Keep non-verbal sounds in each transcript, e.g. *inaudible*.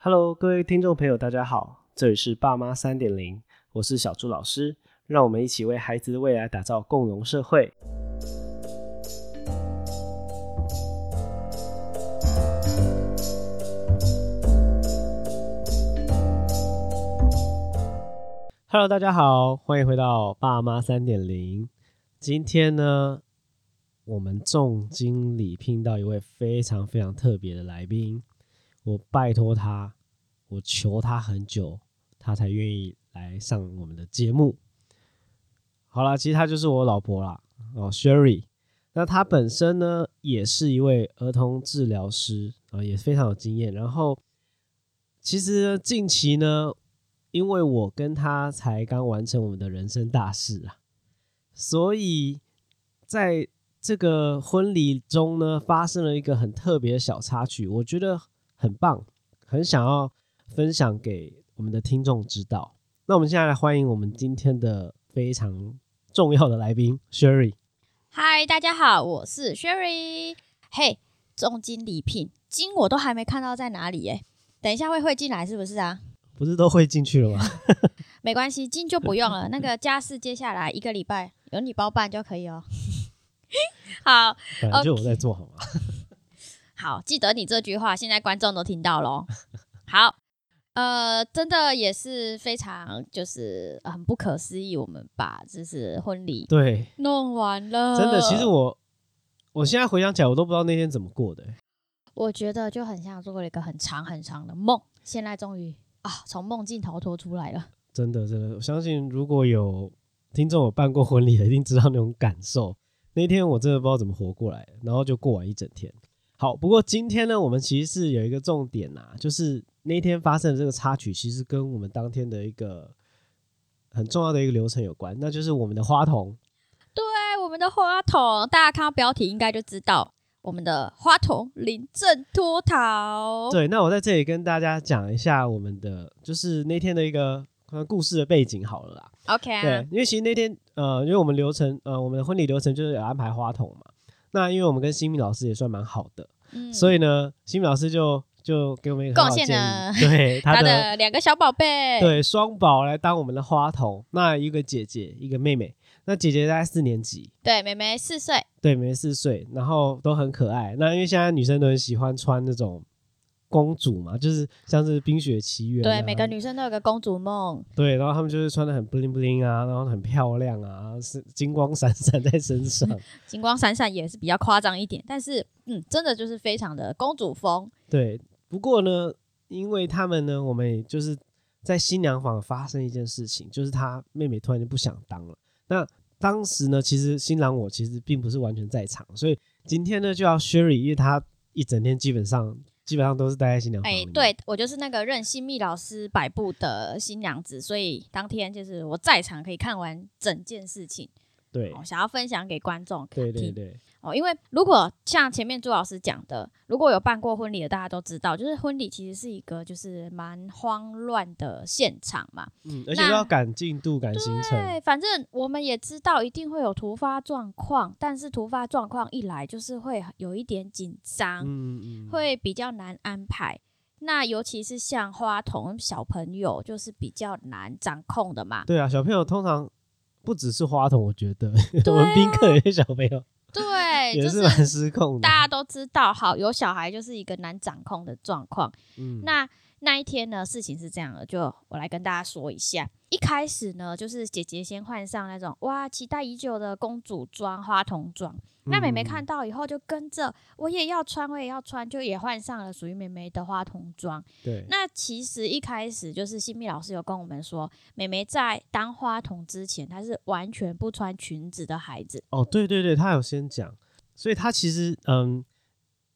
Hello，各位听众朋友，大家好，这里是爸妈三点零，我是小朱老师，让我们一起为孩子的未来打造共融社会。Hello，大家好，欢迎回到爸妈三点零。今天呢，我们重金礼聘到一位非常非常特别的来宾。我拜托他，我求他很久，他才愿意来上我们的节目。好啦，其实他就是我老婆啦，哦，Sherry。那他本身呢，也是一位儿童治疗师啊，也非常有经验。然后，其实近期呢。因为我跟他才刚完成我们的人生大事啊，所以在这个婚礼中呢，发生了一个很特别的小插曲，我觉得很棒，很想要分享给我们的听众知道。那我们现在来欢迎我们今天的非常重要的来宾 Sherry。嗨，大家好，我是 Sherry。嘿，重金礼聘，金我都还没看到在哪里耶，等一下会会进来是不是啊？不是都会进去了吗？*laughs* 没关系，金就不用了。*laughs* 那个家事接下来一个礼拜有你包办就可以哦。*laughs* 好，反正就我在做好吗？好，记得你这句话，现在观众都听到喽。好，呃，真的也是非常就是很不可思议，我们把就是婚礼对弄完了。真的，其实我我现在回想起来，我都不知道那天怎么过的。我觉得就很像做了一个很长很长的梦，现在终于。啊！从梦境逃脱出来了，真的，真的，我相信如果有听众有办过婚礼的，一定知道那种感受。那天我真的不知道怎么活过来，然后就过完一整天。好，不过今天呢，我们其实是有一个重点呐，就是那天发生的这个插曲，其实跟我们当天的一个很重要的一个流程有关，那就是我们的花童。对，我们的花童，大家看到标题应该就知道。我们的花童临阵脱逃。对，那我在这里跟大家讲一下我们的，就是那天的一个故事的背景好了啦。OK，对，因为其实那天呃，因为我们流程呃，我们的婚礼流程就是有安排花童嘛。那因为我们跟新密老师也算蛮好的，所以呢，新密老师就就给我们一个贡献了对 *laughs* 他的两个小宝贝，*laughs* 对双宝来当我们的花童。那一个姐姐，一个妹妹。那姐姐在四年级，对，妹妹四岁，对，妹妹四岁，然后都很可爱。那因为现在女生都很喜欢穿那种公主嘛，就是像是《冰雪奇缘》，对，每个女生都有个公主梦，对，然后她们就是穿的很 bling bling 啊，然后很漂亮啊，是金光闪闪在身上，*laughs* 金光闪闪也是比较夸张一点，但是嗯，真的就是非常的公主风。对，不过呢，因为他们呢，我们也就是在新娘房发生一件事情，就是她妹妹突然就不想当了，那。当时呢，其实新郎我其实并不是完全在场，所以今天呢就要 Sherry，因为她一整天基本上基本上都是待在新娘房。哎，对我就是那个任新密老师摆布的新娘子，所以当天就是我在场可以看完整件事情。对，想要分享给观众听。对对对。哦，因为如果像前面朱老师讲的，如果有办过婚礼的，大家都知道，就是婚礼其实是一个就是蛮慌乱的现场嘛。嗯，而且要赶进度、赶行程。对，反正我们也知道一定会有突发状况，但是突发状况一来，就是会有一点紧张，嗯嗯，会比较难安排。那尤其是像花童小朋友，就是比较难掌控的嘛。对啊，小朋友通常不只是花童，我觉得 *laughs* 我们宾客有些小朋友。*laughs* 对，也是蛮失控的。大家都知道，好有小孩就是一个难掌控的状况。嗯，那那一天呢，事情是这样的，就我来跟大家说一下。一开始呢，就是姐姐先换上那种哇，期待已久的公主装、花童装。那妹妹看到以后就跟着，我也要穿，我也要穿，就也换上了属于妹妹的花童装。对。那其实一开始就是新密老师有跟我们说，妹妹在当花童之前，她是完全不穿裙子的孩子。哦，对对对，她有先讲，所以她其实嗯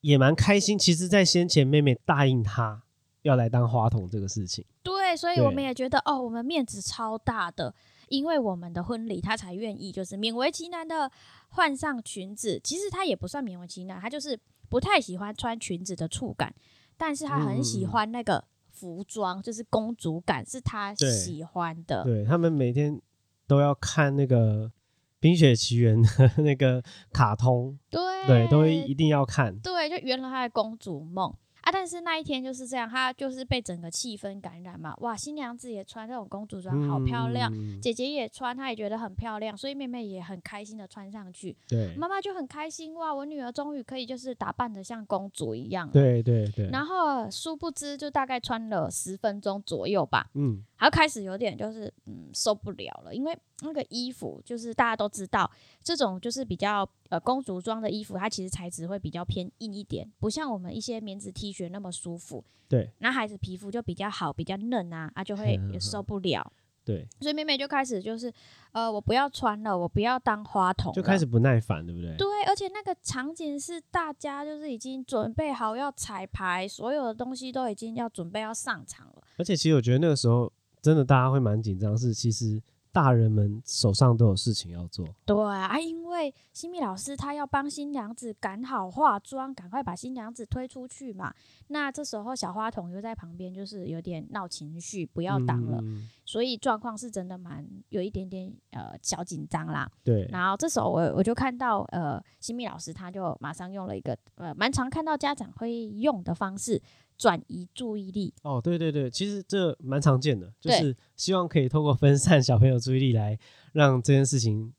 也蛮开心。其实，在先前妹妹答应她要来当花童这个事情。对，所以我们也觉得哦，我们面子超大的。因为我们的婚礼，他才愿意就是勉为其难的换上裙子。其实他也不算勉为其难，他就是不太喜欢穿裙子的触感，但是他很喜欢那个服装，就是公主感是他喜欢的。对他们每天都要看那个《冰雪奇缘》的 *laughs* 那个卡通，对对，都一定要看。对，就圆了他的公主梦。啊，但是那一天就是这样，她就是被整个气氛感染嘛。哇，新娘子也穿这种公主装，好漂亮。姐姐也穿，她也觉得很漂亮，所以妹妹也很开心的穿上去。对，妈妈就很开心哇，我女儿终于可以就是打扮的像公主一样。对对对。然后殊不知，就大概穿了十分钟左右吧，嗯，还开始有点就是嗯受不了了，因为那个衣服就是大家都知道，这种就是比较呃公主装的衣服，它其实材质会比较偏硬一点，不像我们一些棉质 T。学那么舒服，对，那孩子皮肤就比较好，比较嫩啊，啊就会也受不了，对，所以妹妹就开始就是，呃，我不要穿了，我不要当花童，就开始不耐烦，对不对？对，而且那个场景是大家就是已经准备好要彩排，所有的东西都已经要准备要上场了，而且其实我觉得那个时候真的大家会蛮紧张，是其实。大人们手上都有事情要做，对啊，因为新密老师他要帮新娘子赶好化妆，赶快把新娘子推出去嘛。那这时候小花童又在旁边，就是有点闹情绪，不要挡了，所以状况是真的蛮有一点点呃小紧张啦。对，然后这时候我我就看到呃新密老师他就马上用了一个呃蛮常看到家长会用的方式。转移注意力哦，对对对，其实这蛮常见的，就是希望可以透过分散小朋友注意力来让这件事情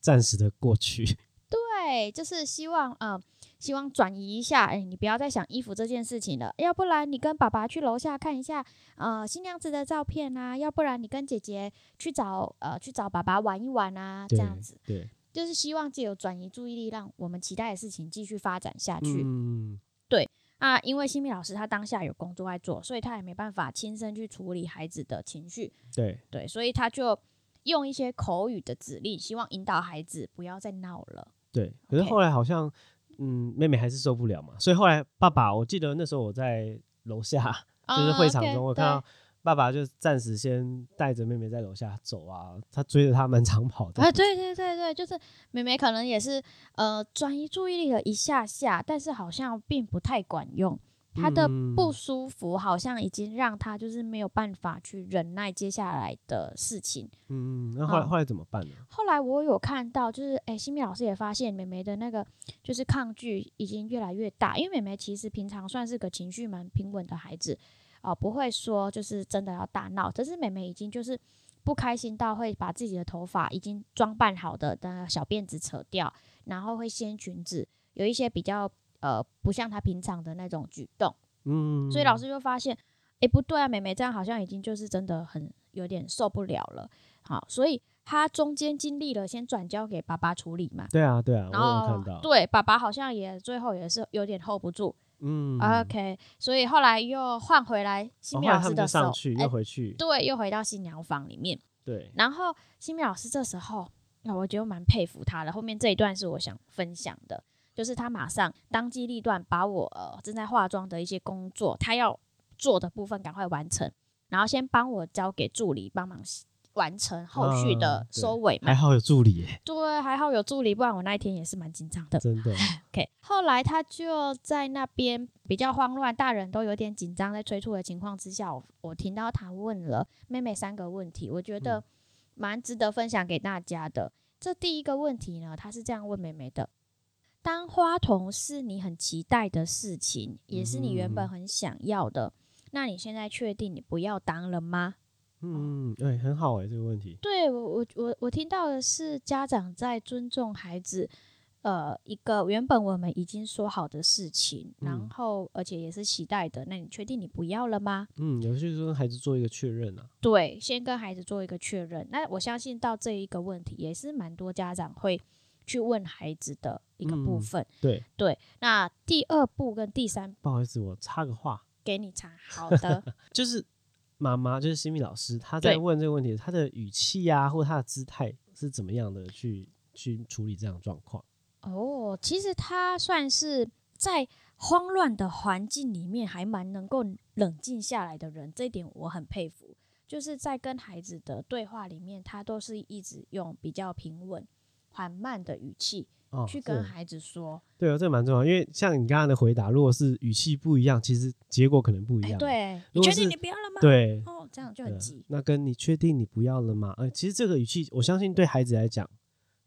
暂时的过去。*laughs* 对，就是希望呃，希望转移一下，哎，你不要再想衣服这件事情了，要不然你跟爸爸去楼下看一下呃新娘子的照片啊，要不然你跟姐姐去找呃去找爸爸玩一玩啊，这样子，对，就是希望借由转移注意力，让我们期待的事情继续发展下去。嗯，对。啊，因为新密老师他当下有工作在做，所以他也没办法亲身去处理孩子的情绪。对对，所以他就用一些口语的指令，希望引导孩子不要再闹了。对，可是后来好像，嗯，妹妹还是受不了嘛，所以后来爸爸，我记得那时候我在楼下，*laughs* 就是会场中，我看到。爸爸就暂时先带着妹妹在楼下走啊，他追着他蛮长跑的。啊，对对对对，就是妹妹可能也是呃转移注意力了一下下，但是好像并不太管用。她的不舒服好像已经让她就是没有办法去忍耐接下来的事情。嗯嗯，那后来后来怎么办呢？后来我有看到，就是哎，新米老师也发现妹妹的那个就是抗拒已经越来越大，因为妹妹其实平常算是个情绪蛮平稳的孩子。哦，不会说就是真的要大闹，可是妹妹已经就是不开心到会把自己的头发已经装扮好的的小辫子扯掉，然后会掀裙子，有一些比较呃不像她平常的那种举动。嗯，所以老师就发现，哎，不对啊，妹妹这样好像已经就是真的很有点受不了了。好，所以她中间经历了先转交给爸爸处理嘛。对啊，对啊，然后对爸爸好像也最后也是有点 hold 不住。嗯，OK，所以后来又换回来新米老师的上去又回去，对，又回到新娘房里面。对，然后新米老师这时候，那我觉得蛮佩服他的。后面这一段是我想分享的，就是他马上当机立断，把我呃正在化妆的一些工作，他要做的部分赶快完成，然后先帮我交给助理帮忙。完成后续的收尾嘛？还好有助理耶。对，还好有助理，不然我那一天也是蛮紧张的。真的。*laughs* OK，后来他就在那边比较慌乱，大人都有点紧张，在催促的情况之下，我我听到他问了妹妹三个问题，我觉得蛮值得分享给大家的。这第一个问题呢，他是这样问妹妹的：当花童是你很期待的事情，也是你原本很想要的，那你现在确定你不要当了吗？嗯，对，很好哎，这个问题。对我，我，我，我听到的是家长在尊重孩子，呃，一个原本我们已经说好的事情，然后而且也是期待的。那你确定你不要了吗？嗯，有些时候跟孩子做一个确认啊。对，先跟孩子做一个确认。那我相信到这一个问题，也是蛮多家长会去问孩子的一个部分。对对。那第二步跟第三，不好意思，我插个话，给你插。好的，*laughs* 就是。妈妈就是新米老师，他在问这个问题，他的语气啊，或他的姿态是怎么样的去去处理这样状况？哦，其实他算是在慌乱的环境里面还蛮能够冷静下来的人，这一点我很佩服。就是在跟孩子的对话里面，他都是一直用比较平稳、缓慢的语气。去跟孩子说，对啊，这蛮重要，因为像你刚刚的回答，如果是语气不一样，其实结果可能不一样。对，你确定你不要了吗？对，哦，这样就很急。那跟你确定你不要了吗？呃，其实这个语气，我相信对孩子来讲，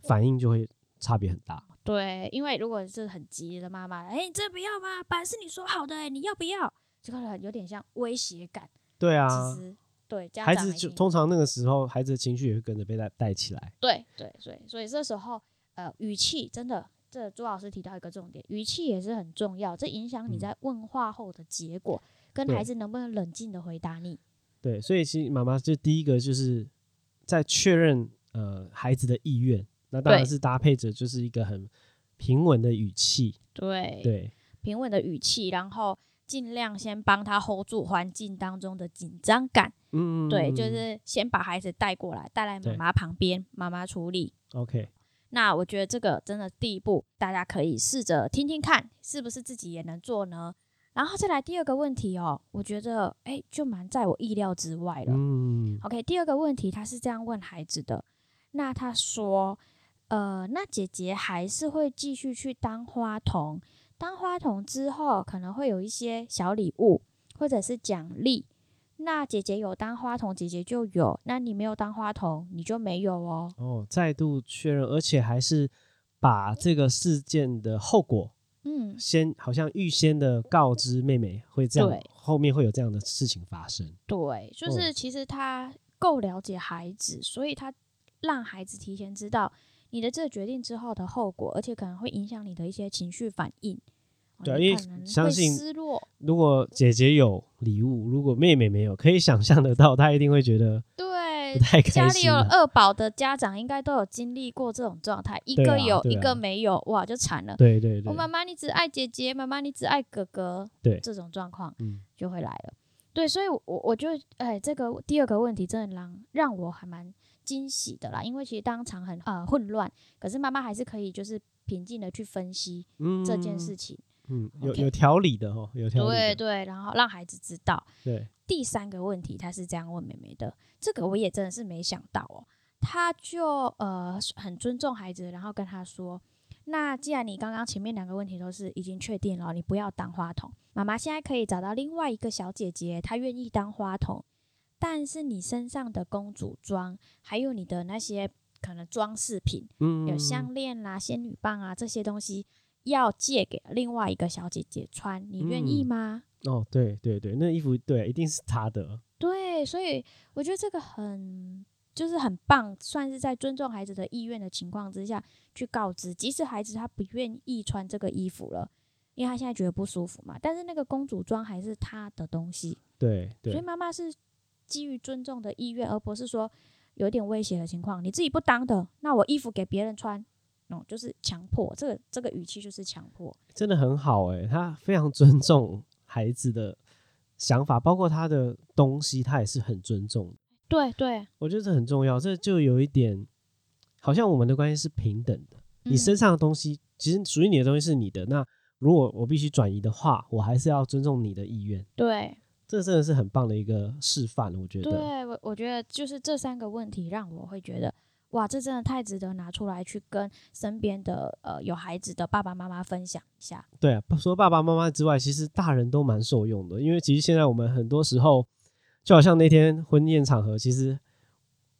反应就会差别很大。对，因为如果是很急的妈妈，哎，这不要吗？本来是你说好的，你要不要？这个有点像威胁感。对啊，其实对孩子就通常那个时候，孩子的情绪也会跟着被带带起来。对对对，所以这时候呃，语气真的，这朱老师提到一个重点，语气也是很重要，这影响你在问话后的结果，跟孩子能不能冷静的回答你。对，所以其实妈妈就第一个就是在确认呃孩子的意愿，那当然是搭配着就是一个很平稳的语气。对对，平稳的语气，然后。尽量先帮他 hold 住环境当中的紧张感，嗯，对，就是先把孩子带过来，带来妈妈旁边，妈妈处理。OK，那我觉得这个真的第一步，大家可以试着听听看，是不是自己也能做呢？然后再来第二个问题哦，我觉得哎，就蛮在我意料之外了。嗯，OK，第二个问题他是这样问孩子的，那他说，呃，那姐姐还是会继续去当花童。当花童之后，可能会有一些小礼物或者是奖励。那姐姐有当花童，姐姐就有；那你没有当花童，你就没有哦。哦，再度确认，而且还是把这个事件的后果，嗯，先好像预先的告知妹妹会这样，后面会有这样的事情发生。对，就是其实他够了解孩子，所以他让孩子提前知道。你的这个决定之后的后果，而且可能会影响你的一些情绪反应。对，因为相信失落。如果姐姐有礼物，如果妹妹没有，可以想象得到，她一定会觉得对不太开心。家里有二宝的家长，应该都有经历过这种状态，一个有一个没有，哇，就惨了。对对对。我妈妈你只爱姐姐，妈妈你只爱哥哥，对，这种状况就会来了。对，所以，我我就哎，这个第二个问题真的让让我还蛮。惊喜的啦，因为其实当场很呃混乱，可是妈妈还是可以就是平静的去分析这件事情，嗯，有有条理的哦，有条理，对对，然后让孩子知道。对，第三个问题他是这样问妹妹的，这个我也真的是没想到哦，他就呃很尊重孩子，然后跟他说，那既然你刚刚前面两个问题都是已经确定了，你不要当花童，妈妈现在可以找到另外一个小姐姐，她愿意当花童。但是你身上的公主装，还有你的那些可能装饰品，嗯，有项链啦、仙女棒啊这些东西，要借给另外一个小姐姐穿，你愿意吗？哦，对对对，那衣服对，一定是她的。对，所以我觉得这个很就是很棒，算是在尊重孩子的意愿的情况之下去告知，即使孩子他不愿意穿这个衣服了，因为他现在觉得不舒服嘛，但是那个公主装还是他的东西。对对，所以妈妈是。基于尊重的意愿，而不是说有点威胁的情况，你自己不当的，那我衣服给别人穿，哦，就是强迫，这个这个语气就是强迫，真的很好哎，他非常尊重孩子的想法，包括他的东西，他也是很尊重。对对，我觉得这很重要，这就有一点，好像我们的关系是平等的，你身上的东西其实属于你的东西是你的，那如果我必须转移的话，我还是要尊重你的意愿。对。这真的是很棒的一个示范，我觉得。对，我我觉得就是这三个问题让我会觉得，哇，这真的太值得拿出来去跟身边的呃有孩子的爸爸妈妈分享一下。对啊，除了爸爸妈妈之外，其实大人都蛮受用的，因为其实现在我们很多时候，就好像那天婚宴场合，其实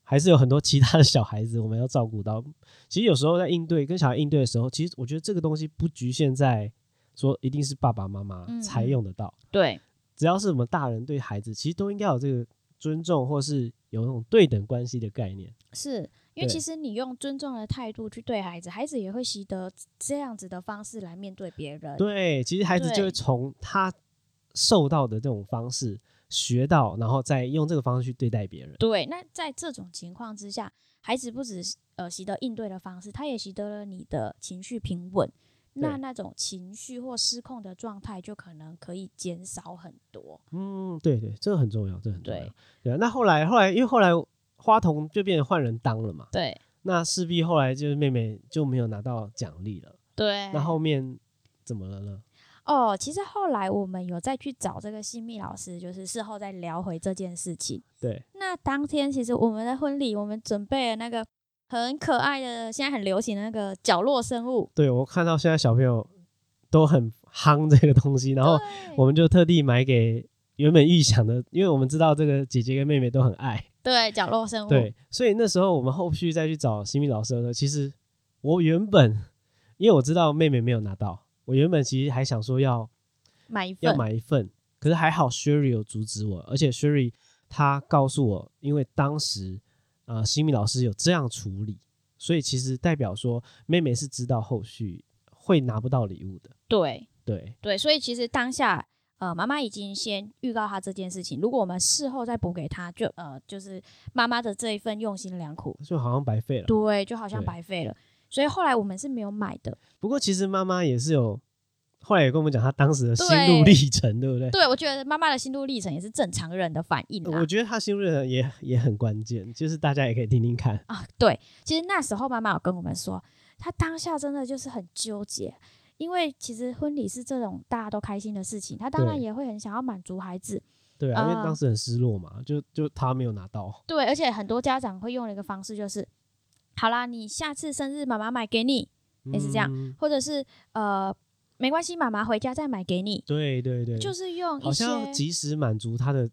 还是有很多其他的小孩子我们要照顾到。其实有时候在应对跟小孩应对的时候，其实我觉得这个东西不局限在说一定是爸爸妈妈才用得到。对。只要是我们大人对孩子，其实都应该有这个尊重，或是有那种对等关系的概念。是因为其实你用尊重的态度去对孩子，孩子也会习得这样子的方式来面对别人。对，其实孩子就会从他受到的这种方式学到，然后再用这个方式去对待别人。对，那在这种情况之下，孩子不止呃习得应对的方式，他也习得了你的情绪平稳。那那种情绪或失控的状态就可能可以减少很多。嗯，对对，这个很重要，这很重要。对啊，那后来后来，因为后来花童就变成换人当了嘛。对。那势必后来就是妹妹就没有拿到奖励了。对。那后面怎么了呢？哦，其实后来我们有再去找这个新密老师，就是事后再聊回这件事情。对。那当天其实我们的婚礼，我们准备了那个。很可爱的，现在很流行的那个角落生物。对，我看到现在小朋友都很夯这个东西，然后我们就特地买给原本预想的，因为我们知道这个姐姐跟妹妹都很爱。对，角落生物。对，所以那时候我们后续再去找新密老师的时候，其实我原本因为我知道妹妹没有拿到，我原本其实还想说要买一份，要买一份，可是还好 Sherry 有阻止我，而且 Sherry 他告诉我，因为当时呃新米老师有这样处理，所以其实代表说妹妹是知道后续会拿不到礼物的。对对对，所以其实当下。呃，妈妈已经先预告他这件事情。如果我们事后再补给他，就呃，就是妈妈的这一份用心良苦，就好像白费了。对，就好像白费了。所以后来我们是没有买的。不过其实妈妈也是有，后来也跟我们讲她当时的心路历程，对不对？对，我觉得妈妈的心路历程也是正常人的反应。我觉得她心路历程也也很关键，就是大家也可以听听看啊。对，其实那时候妈妈有跟我们说，她当下真的就是很纠结。因为其实婚礼是这种大家都开心的事情，他当然也会很想要满足孩子。对啊，因为当时很失落嘛，就就他没有拿到。对，而且很多家长会用的一个方式就是，好啦，你下次生日妈妈买给你，也是这样，或者是呃，没关系，妈妈回家再买给你。对对对，就是用好像及时满足他的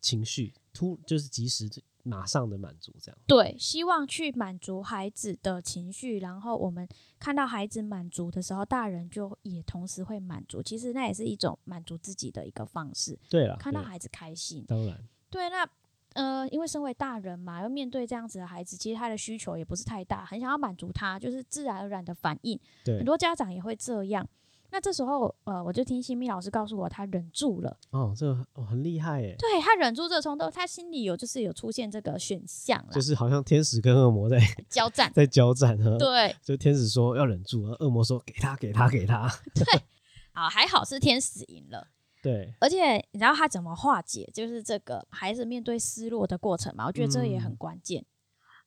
情绪，突就是及时。马上的满足，这样对，希望去满足孩子的情绪，然后我们看到孩子满足的时候，大人就也同时会满足。其实那也是一种满足自己的一个方式。对了，看到孩子开心，当然对。那呃，因为身为大人嘛，要面对这样子的孩子，其实他的需求也不是太大，很想要满足他，就是自然而然的反应。对，很多家长也会这样。那这时候，呃，我就听新密老师告诉我，他忍住了。哦，这个哦很厉害耶。对他忍住这个冲动，他心里有就是有出现这个选项就是好像天使跟恶魔在交战，*laughs* 在交战。对，就天使说要忍住，恶魔说给他，给他，给他。*laughs* 对，好，还好是天使赢了。对，而且你知道他怎么化解，就是这个孩子面对失落的过程嘛？我觉得这也很关键。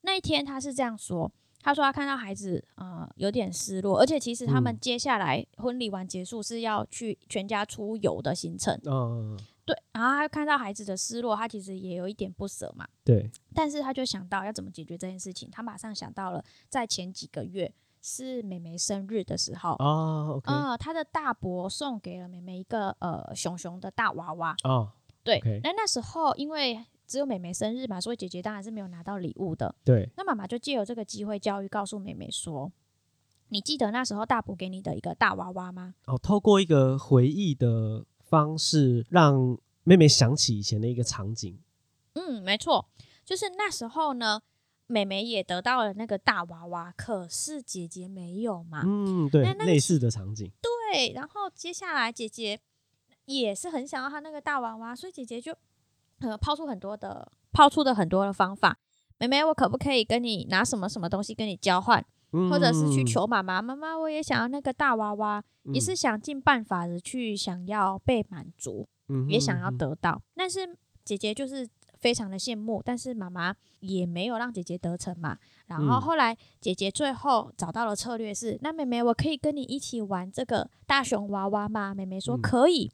那一天他是这样说。他说他看到孩子啊有点失落，而且其实他们接下来婚礼完结束是要去全家出游的行程。嗯，对。然后他看到孩子的失落，他其实也有一点不舍嘛。对。但是他就想到要怎么解决这件事情，他马上想到了在前几个月是妹妹生日的时候哦，啊，他的大伯送给了妹妹一个呃熊熊的大娃娃哦。对。那那时候因为。只有妹妹生日嘛，所以姐姐当然是没有拿到礼物的。对，那妈妈就借由这个机会教育，告诉妹妹说：“你记得那时候大伯给你的一个大娃娃吗？”哦，透过一个回忆的方式，让妹妹想起以前的一个场景。嗯，没错，就是那时候呢，妹妹也得到了那个大娃娃，可是姐姐没有嘛。嗯，对，类似的场景。对，然后接下来姐姐也是很想要她那个大娃娃，所以姐姐就。呃，抛出很多的，抛出的很多的方法。妹妹，我可不可以跟你拿什么什么东西跟你交换，或者是去求妈妈？妈妈，我也想要那个大娃娃，也是想尽办法的去想要被满足，也想要得到。但是姐姐就是非常的羡慕，但是妈妈也没有让姐姐得逞嘛。然后后来姐姐最后找到了策略是，那妹妹，我可以跟你一起玩这个大熊娃娃吗？妹妹说可以。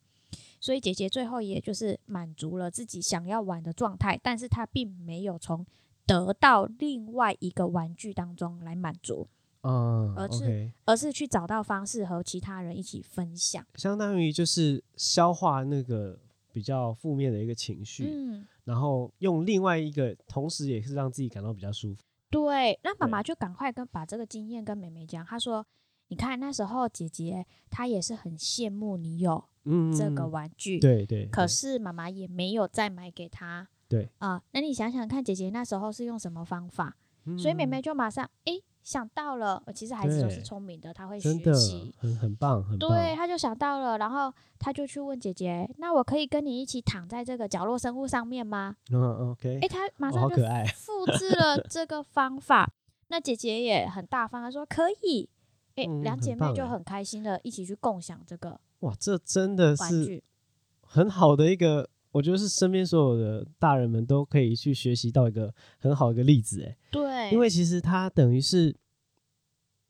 所以姐姐最后也就是满足了自己想要玩的状态，但是她并没有从得到另外一个玩具当中来满足，嗯，而是而是去找到方式和其他人一起分享，相当于就是消化那个比较负面的一个情绪，嗯，然后用另外一个，同时也是让自己感到比较舒服。对，那妈妈就赶快跟把这个经验跟妹妹讲，她说：“你看那时候姐姐她也是很羡慕你有。”这个玩具，对对，可是妈妈也没有再买给她，对啊，那你想想看，姐姐那时候是用什么方法？所以妹妹就马上哎想到了，其实孩子都是聪明的，他会学习，很很棒，很棒。对，他就想到了，然后他就去问姐姐：“那我可以跟你一起躺在这个角落生物上面吗？”嗯，OK。哎，他马上就 *laughs* 复制了这个方法。那姐姐也很大方，她说可以。哎，两姐妹就很开心的一起去共享这个。哇，这真的是很好的一个，我觉得是身边所有的大人们都可以去学习到一个很好的一个例子，哎，对，因为其实它等于是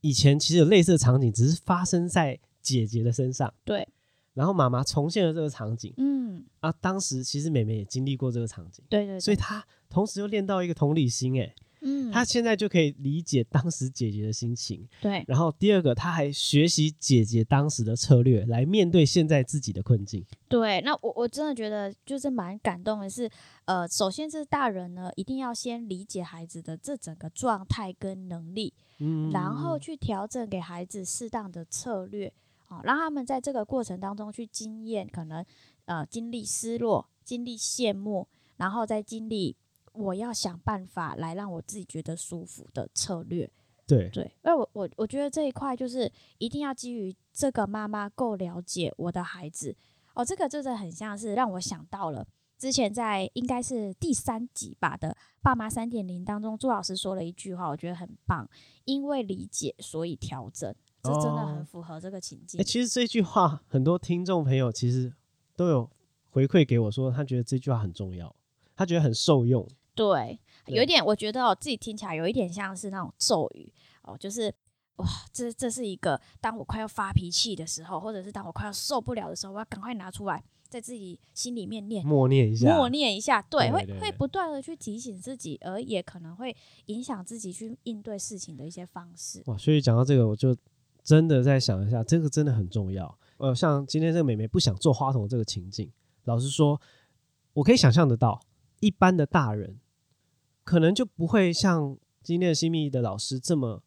以前其实有类似的场景，只是发生在姐姐的身上，对，然后妈妈重现了这个场景，嗯，啊，当时其实妹妹也经历过这个场景，对对，所以她同时又练到一个同理心，哎，嗯，他现在就可以理解当时姐姐的心情。对，然后第二个，他还学习姐姐当时的策略来面对现在自己的困境。对，那我我真的觉得就是蛮感动的是，呃，首先是大人呢一定要先理解孩子的这整个状态跟能力，嗯，然后去调整给孩子适当的策略，啊，让他们在这个过程当中去经验，可能呃经历失落，经历羡慕，然后再经历。我要想办法来让我自己觉得舒服的策略，对对，那我我我觉得这一块就是一定要基于这个妈妈够了解我的孩子哦，这个真的很像是让我想到了之前在应该是第三集吧的爸妈三点零当中，朱老师说了一句话，我觉得很棒，因为理解所以调整，这真的很符合这个情境。其实这句话很多听众朋友其实都有回馈给我说，他觉得这句话很重要，他觉得很受用。对，有一点，我觉得我自己听起来有一点像是那种咒语哦，就是哇，这这是一个当我快要发脾气的时候，或者是当我快要受不了的时候，我要赶快拿出来，在自己心里面念，默念一下，默念一下，对，会会不断的去提醒自己，而也可能会影响自己去应对事情的一些方式。哇，所以讲到这个，我就真的在想一下，这个真的很重要。呃，像今天这个美眉不想做花童这个情境，老实说，我可以想象得到，一般的大人。可能就不会像今天的新密的老师这么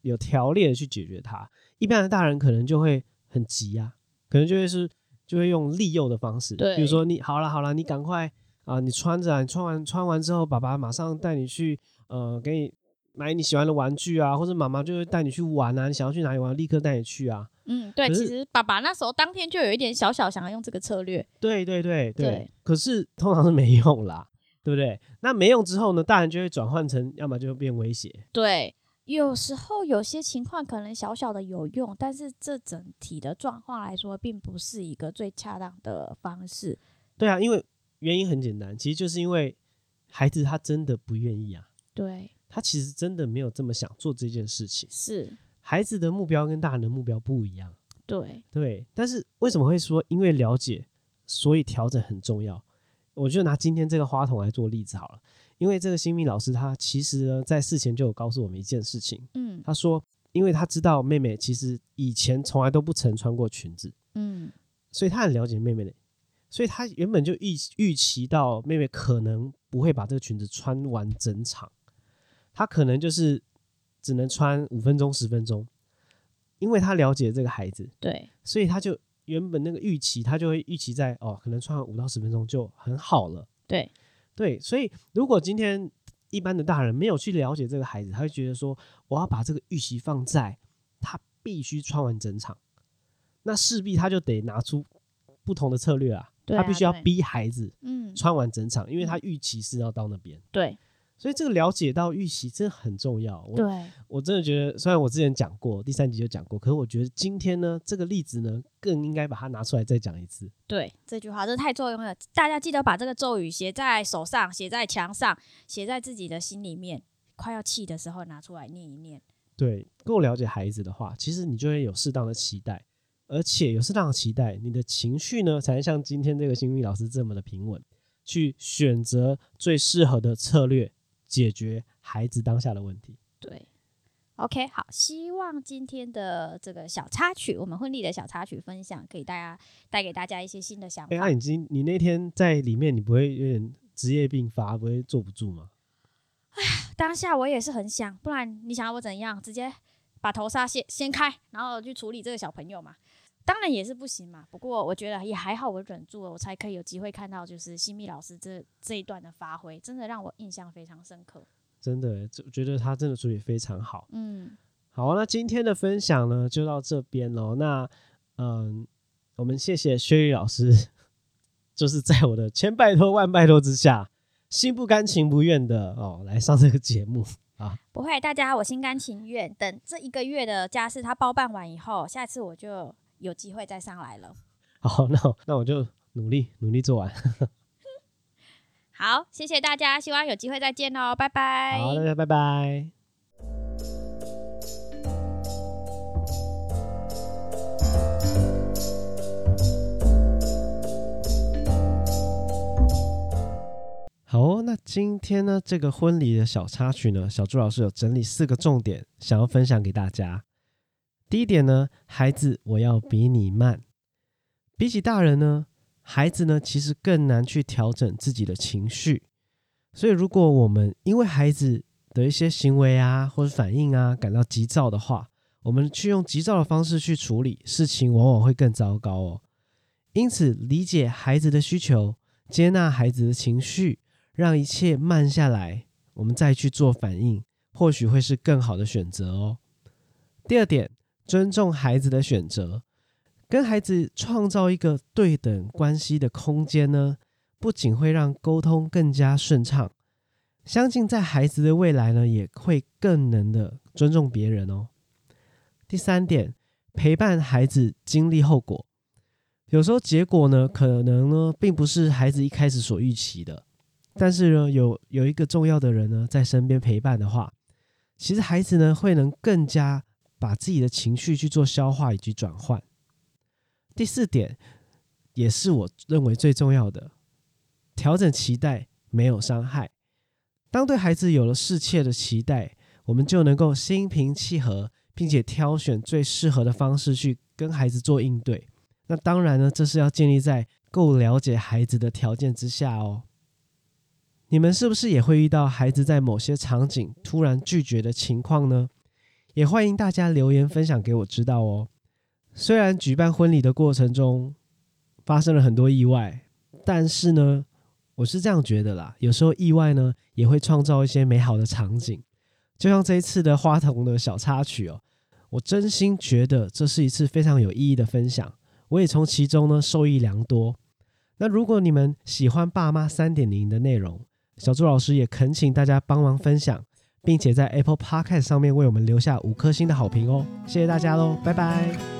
有条列的去解决它。一般的大人可能就会很急啊，可能就会是就会用利诱的方式，对，比如说你好了好了，你赶快啊，你穿着，你穿完穿完之后，爸爸马上带你去呃，给你买你喜欢的玩具啊，或者妈妈就会带你去玩啊，你想要去哪里玩，立刻带你去啊。嗯，对，其实爸爸那时候当天就有一点小小想要用这个策略，对对对对，可是通常是没用啦。对不对？那没用之后呢？大人就会转换成，要么就变威胁。对，有时候有些情况可能小小的有用，但是这整体的状况来说，并不是一个最恰当的方式。对啊，因为原因很简单，其实就是因为孩子他真的不愿意啊。对，他其实真的没有这么想做这件事情。是，孩子的目标跟大人的目标不一样。对，对，但是为什么会说因为了解，所以调整很重要？我就拿今天这个花筒来做例子好了，因为这个新密老师他其实呢在事前就有告诉我们一件事情，嗯，他说，因为他知道妹妹其实以前从来都不曾穿过裙子，嗯，所以他很了解妹妹的，所以他原本就预预期到妹妹可能不会把这个裙子穿完整场，他可能就是只能穿五分钟十分钟，因为他了解这个孩子，对，所以他就。原本那个预期，他就会预期在哦，可能穿五到十分钟就很好了。对对，所以如果今天一般的大人没有去了解这个孩子，他会觉得说，我要把这个预期放在他必须穿完整场，那势必他就得拿出不同的策略啊。他必须要逼孩子嗯穿完整场，因为他预期是要到那边。对。所以这个了解到预习真的很重要。我对，我真的觉得，虽然我之前讲过，第三集就讲过，可是我觉得今天呢，这个例子呢，更应该把它拿出来再讲一次。对，这句话真的太作用了。大家记得把这个咒语写在手上，写在墙上，写在自己的心里面。快要气的时候拿出来念一念。对，够了解孩子的话，其实你就会有适当的期待，而且有适当的期待，你的情绪呢，才能像今天这个新密老师这么的平稳，去选择最适合的策略。解决孩子当下的问题。对，OK，好，希望今天的这个小插曲，我们婚礼的小插曲分享，可以大家带给大家一些新的想法。哎，已经你那天在里面，你不会有点职业病发，不会坐不住吗？哎呀，当下我也是很想，不然你想要我怎样？直接把头纱掀掀开，然后去处理这个小朋友嘛？当然也是不行嘛，不过我觉得也还好，我忍住了，我才可以有机会看到就是新密老师这这一段的发挥，真的让我印象非常深刻。真的，我觉得他真的处理非常好。嗯，好，那今天的分享呢就到这边喽。那嗯，我们谢谢薛玉老师，*laughs* 就是在我的千拜托万拜托之下，心不甘情不愿的哦来上这个节目啊。不会，大家我心甘情愿。等这一个月的家事他包办完以后，下次我就。有机会再上来了。*laughs* 好，那那我就努力努力做完。*laughs* 好，谢谢大家，希望有机会再见哦，拜拜。好，大家拜拜。好，那那今天呢，这个婚礼的小插曲呢，小朱老师有整理四个重点，想要分享给大家。第一点呢，孩子，我要比你慢。比起大人呢，孩子呢其实更难去调整自己的情绪。所以，如果我们因为孩子的一些行为啊或者反应啊感到急躁的话，我们去用急躁的方式去处理事情，往往会更糟糕哦。因此，理解孩子的需求，接纳孩子的情绪。让一切慢下来，我们再去做反应，或许会是更好的选择哦。第二点，尊重孩子的选择，跟孩子创造一个对等关系的空间呢，不仅会让沟通更加顺畅，相信在孩子的未来呢，也会更能的尊重别人哦。第三点，陪伴孩子经历后果，有时候结果呢，可能呢，并不是孩子一开始所预期的。但是呢，有有一个重要的人呢在身边陪伴的话，其实孩子呢会能更加把自己的情绪去做消化以及转换。第四点也是我认为最重要的，调整期待没有伤害。当对孩子有了适切的期待，我们就能够心平气和，并且挑选最适合的方式去跟孩子做应对。那当然呢，这是要建立在够了解孩子的条件之下哦。你们是不是也会遇到孩子在某些场景突然拒绝的情况呢？也欢迎大家留言分享给我知道哦。虽然举办婚礼的过程中发生了很多意外，但是呢，我是这样觉得啦。有时候意外呢也会创造一些美好的场景，就像这一次的花童的小插曲哦。我真心觉得这是一次非常有意义的分享，我也从其中呢受益良多。那如果你们喜欢爸妈三点零的内容，小朱老师也恳请大家帮忙分享，并且在 Apple Podcast 上面为我们留下五颗星的好评哦！谢谢大家喽，拜拜。